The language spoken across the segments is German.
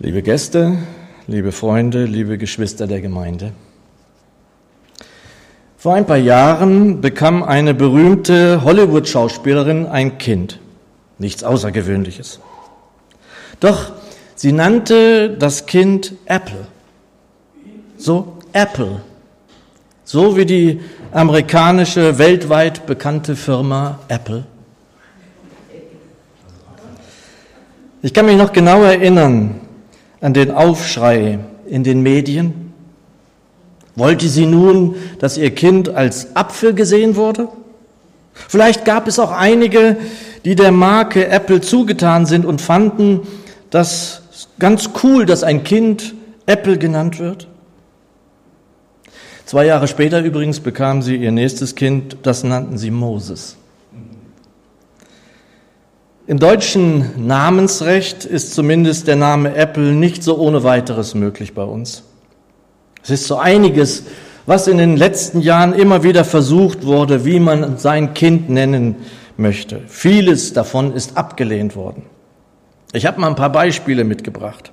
Liebe Gäste, liebe Freunde, liebe Geschwister der Gemeinde. Vor ein paar Jahren bekam eine berühmte Hollywood-Schauspielerin ein Kind. Nichts Außergewöhnliches. Doch sie nannte das Kind Apple. So Apple. So wie die amerikanische weltweit bekannte Firma Apple. Ich kann mich noch genau erinnern an den Aufschrei in den Medien. Wollte sie nun, dass ihr Kind als Apfel gesehen wurde? Vielleicht gab es auch einige, die der Marke Apple zugetan sind und fanden das ganz cool, dass ein Kind Apple genannt wird. Zwei Jahre später übrigens bekam sie ihr nächstes Kind, das nannten sie Moses. Im deutschen Namensrecht ist zumindest der Name Apple nicht so ohne weiteres möglich bei uns. Es ist so einiges, was in den letzten Jahren immer wieder versucht wurde, wie man sein Kind nennen möchte. Vieles davon ist abgelehnt worden. Ich habe mal ein paar Beispiele mitgebracht.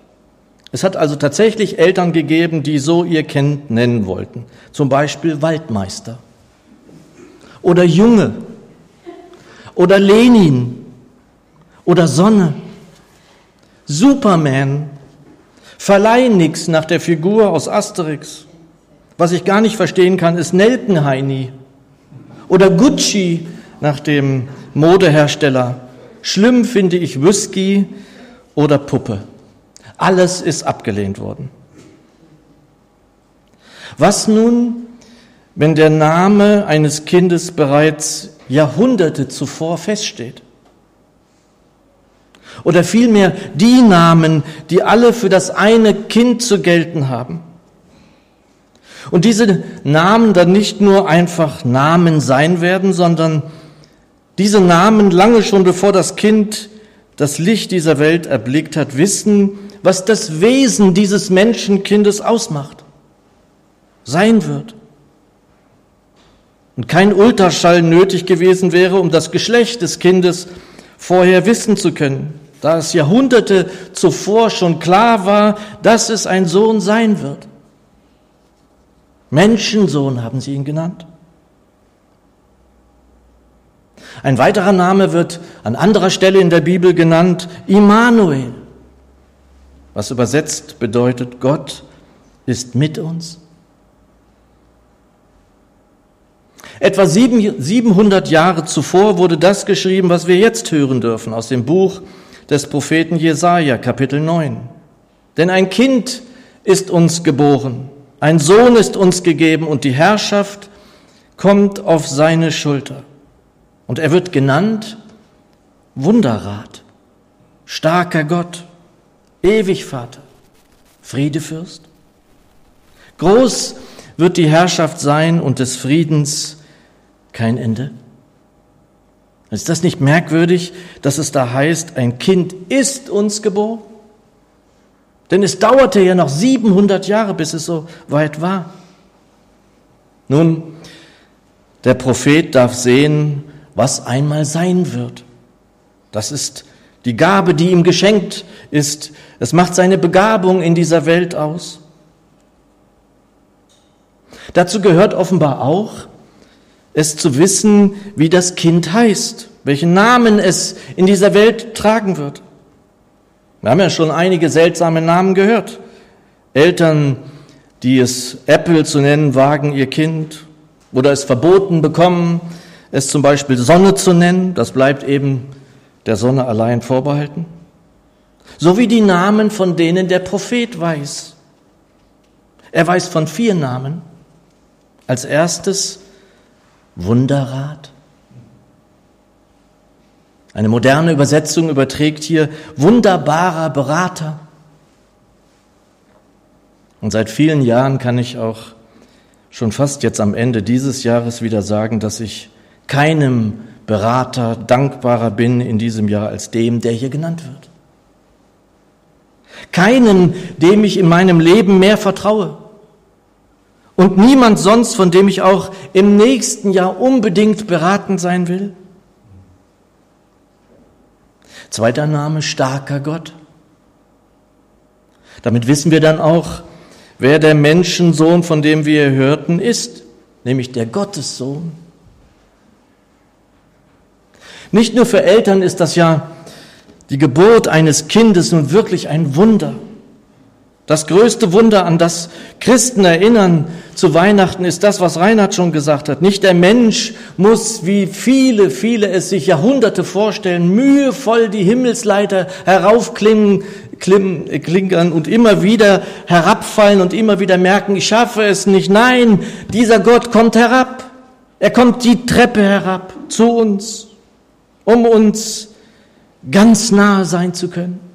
Es hat also tatsächlich Eltern gegeben, die so ihr Kind nennen wollten. Zum Beispiel Waldmeister oder Junge oder Lenin oder Sonne, Superman, verleih nix nach der Figur aus Asterix. Was ich gar nicht verstehen kann, ist Nelkenheini oder Gucci nach dem Modehersteller. Schlimm finde ich Whisky oder Puppe. Alles ist abgelehnt worden. Was nun, wenn der Name eines Kindes bereits Jahrhunderte zuvor feststeht? Oder vielmehr die Namen, die alle für das eine Kind zu gelten haben. Und diese Namen dann nicht nur einfach Namen sein werden, sondern diese Namen lange schon bevor das Kind das Licht dieser Welt erblickt hat, wissen, was das Wesen dieses Menschenkindes ausmacht, sein wird. Und kein Ultraschall nötig gewesen wäre, um das Geschlecht des Kindes vorher wissen zu können da es Jahrhunderte zuvor schon klar war, dass es ein Sohn sein wird. Menschensohn haben sie ihn genannt. Ein weiterer Name wird an anderer Stelle in der Bibel genannt, Immanuel, was übersetzt bedeutet, Gott ist mit uns. Etwa 700 Jahre zuvor wurde das geschrieben, was wir jetzt hören dürfen aus dem Buch des Propheten Jesaja, Kapitel 9. Denn ein Kind ist uns geboren, ein Sohn ist uns gegeben und die Herrschaft kommt auf seine Schulter. Und er wird genannt Wunderrat, starker Gott, ewig Vater, Friedefürst. Groß wird die Herrschaft sein und des Friedens kein Ende. Ist das nicht merkwürdig, dass es da heißt, ein Kind ist uns geboren? Denn es dauerte ja noch 700 Jahre, bis es so weit war. Nun, der Prophet darf sehen, was einmal sein wird. Das ist die Gabe, die ihm geschenkt ist. Es macht seine Begabung in dieser Welt aus. Dazu gehört offenbar auch, es zu wissen, wie das Kind heißt, welchen Namen es in dieser Welt tragen wird. Wir haben ja schon einige seltsame Namen gehört. Eltern, die es Apple zu nennen wagen, ihr Kind, oder es verboten bekommen, es zum Beispiel Sonne zu nennen, das bleibt eben der Sonne allein vorbehalten. So wie die Namen, von denen der Prophet weiß. Er weiß von vier Namen. Als erstes Wunderrat. Eine moderne Übersetzung überträgt hier wunderbarer Berater. Und seit vielen Jahren kann ich auch schon fast jetzt am Ende dieses Jahres wieder sagen, dass ich keinem Berater dankbarer bin in diesem Jahr als dem, der hier genannt wird. Keinen, dem ich in meinem Leben mehr vertraue und niemand sonst, von dem ich auch im nächsten Jahr unbedingt beraten sein will? Zweiter Name, starker Gott. Damit wissen wir dann auch, wer der Menschensohn, von dem wir hörten, ist, nämlich der Gottessohn. Nicht nur für Eltern ist das ja die Geburt eines Kindes nun wirklich ein Wunder. Das größte Wunder, an das Christen erinnern zu Weihnachten, ist das, was Reinhard schon gesagt hat. Nicht der Mensch muss, wie viele, viele es sich Jahrhunderte vorstellen, mühevoll die Himmelsleiter heraufklimmen, klinkern und immer wieder herabfallen und immer wieder merken, ich schaffe es nicht. Nein, dieser Gott kommt herab. Er kommt die Treppe herab zu uns, um uns ganz nahe sein zu können.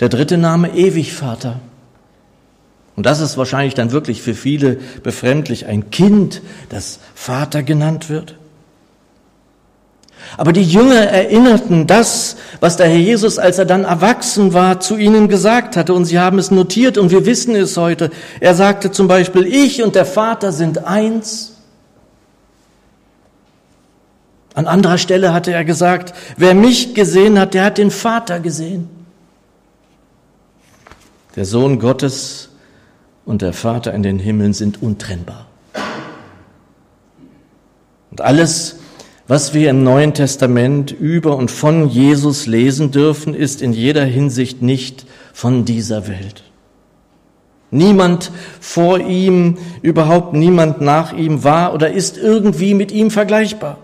Der dritte Name Ewigvater. Und das ist wahrscheinlich dann wirklich für viele befremdlich, ein Kind, das Vater genannt wird. Aber die Jünger erinnerten das, was der Herr Jesus, als er dann erwachsen war, zu ihnen gesagt hatte. Und sie haben es notiert und wir wissen es heute. Er sagte zum Beispiel, ich und der Vater sind eins. An anderer Stelle hatte er gesagt, wer mich gesehen hat, der hat den Vater gesehen. Der Sohn Gottes und der Vater in den Himmeln sind untrennbar. Und alles, was wir im Neuen Testament über und von Jesus lesen dürfen, ist in jeder Hinsicht nicht von dieser Welt. Niemand vor ihm, überhaupt niemand nach ihm war oder ist irgendwie mit ihm vergleichbar.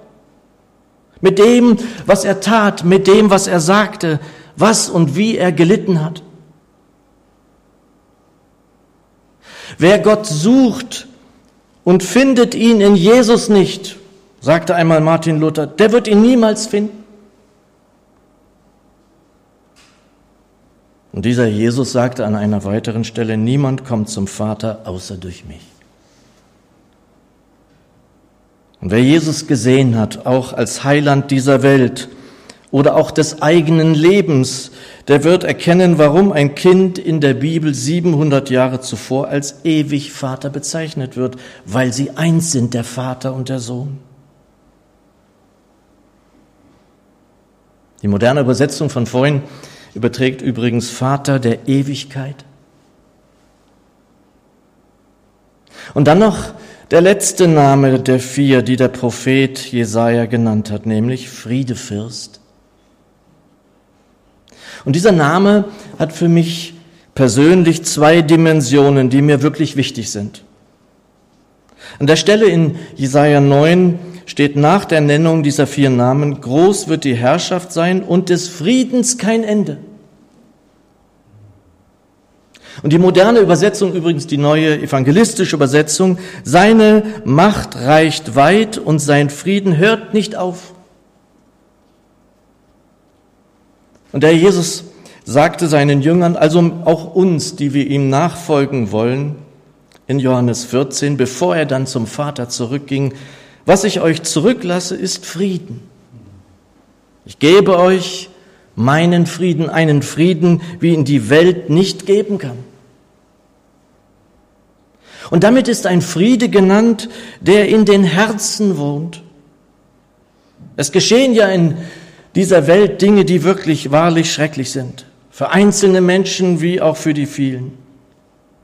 Mit dem, was er tat, mit dem, was er sagte, was und wie er gelitten hat. Wer Gott sucht und findet ihn in Jesus nicht, sagte einmal Martin Luther, der wird ihn niemals finden. Und dieser Jesus sagte an einer weiteren Stelle, niemand kommt zum Vater außer durch mich. Und wer Jesus gesehen hat, auch als Heiland dieser Welt oder auch des eigenen Lebens, der wird erkennen, warum ein Kind in der Bibel 700 Jahre zuvor als ewig Vater bezeichnet wird, weil sie eins sind, der Vater und der Sohn. Die moderne Übersetzung von vorhin überträgt übrigens Vater der Ewigkeit. Und dann noch der letzte Name der vier, die der Prophet Jesaja genannt hat, nämlich Friedefürst. Und dieser Name hat für mich persönlich zwei Dimensionen, die mir wirklich wichtig sind. An der Stelle in Jesaja 9 steht nach der Nennung dieser vier Namen, groß wird die Herrschaft sein und des Friedens kein Ende. Und die moderne Übersetzung, übrigens die neue evangelistische Übersetzung, seine Macht reicht weit und sein Frieden hört nicht auf. Und der Jesus sagte seinen Jüngern, also auch uns, die wir ihm nachfolgen wollen, in Johannes 14, bevor er dann zum Vater zurückging, was ich euch zurücklasse, ist Frieden. Ich gebe euch meinen Frieden, einen Frieden, wie ihn die Welt nicht geben kann. Und damit ist ein Friede genannt, der in den Herzen wohnt. Es geschehen ja in dieser Welt Dinge, die wirklich wahrlich schrecklich sind. Für einzelne Menschen wie auch für die vielen.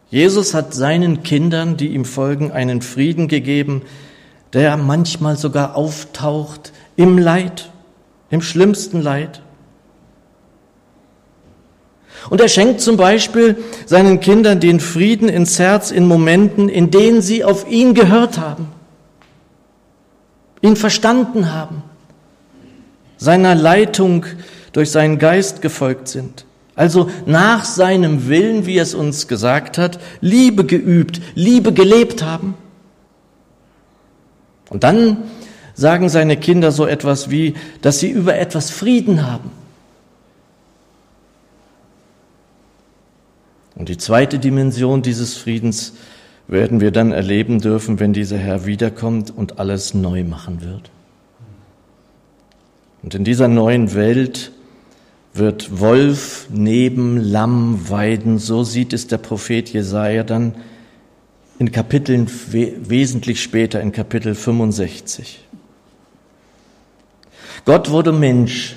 Jesus hat seinen Kindern, die ihm folgen, einen Frieden gegeben, der manchmal sogar auftaucht im Leid, im schlimmsten Leid. Und er schenkt zum Beispiel seinen Kindern den Frieden ins Herz in Momenten, in denen sie auf ihn gehört haben, ihn verstanden haben seiner Leitung durch seinen Geist gefolgt sind. Also nach seinem Willen, wie es uns gesagt hat, Liebe geübt, Liebe gelebt haben. Und dann sagen seine Kinder so etwas wie, dass sie über etwas Frieden haben. Und die zweite Dimension dieses Friedens werden wir dann erleben dürfen, wenn dieser Herr wiederkommt und alles neu machen wird. Und in dieser neuen Welt wird Wolf neben Lamm weiden. So sieht es der Prophet Jesaja dann in Kapiteln wesentlich später, in Kapitel 65. Gott wurde Mensch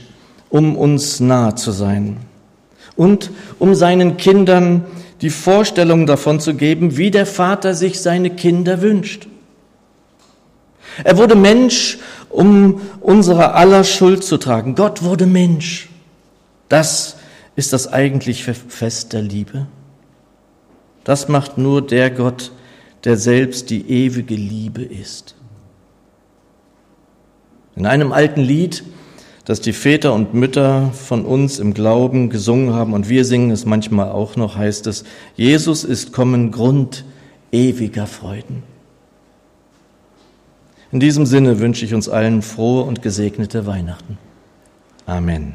um uns nah zu sein und um seinen Kindern die Vorstellung davon zu geben, wie der Vater sich seine Kinder wünscht. Er wurde Mensch, um unsere aller Schuld zu tragen. Gott wurde Mensch. Das ist das eigentliche Fest der Liebe. Das macht nur der Gott, der selbst die ewige Liebe ist. In einem alten Lied, das die Väter und Mütter von uns im Glauben gesungen haben und wir singen es manchmal auch noch, heißt es, Jesus ist kommen Grund ewiger Freuden. In diesem Sinne wünsche ich uns allen frohe und gesegnete Weihnachten. Amen.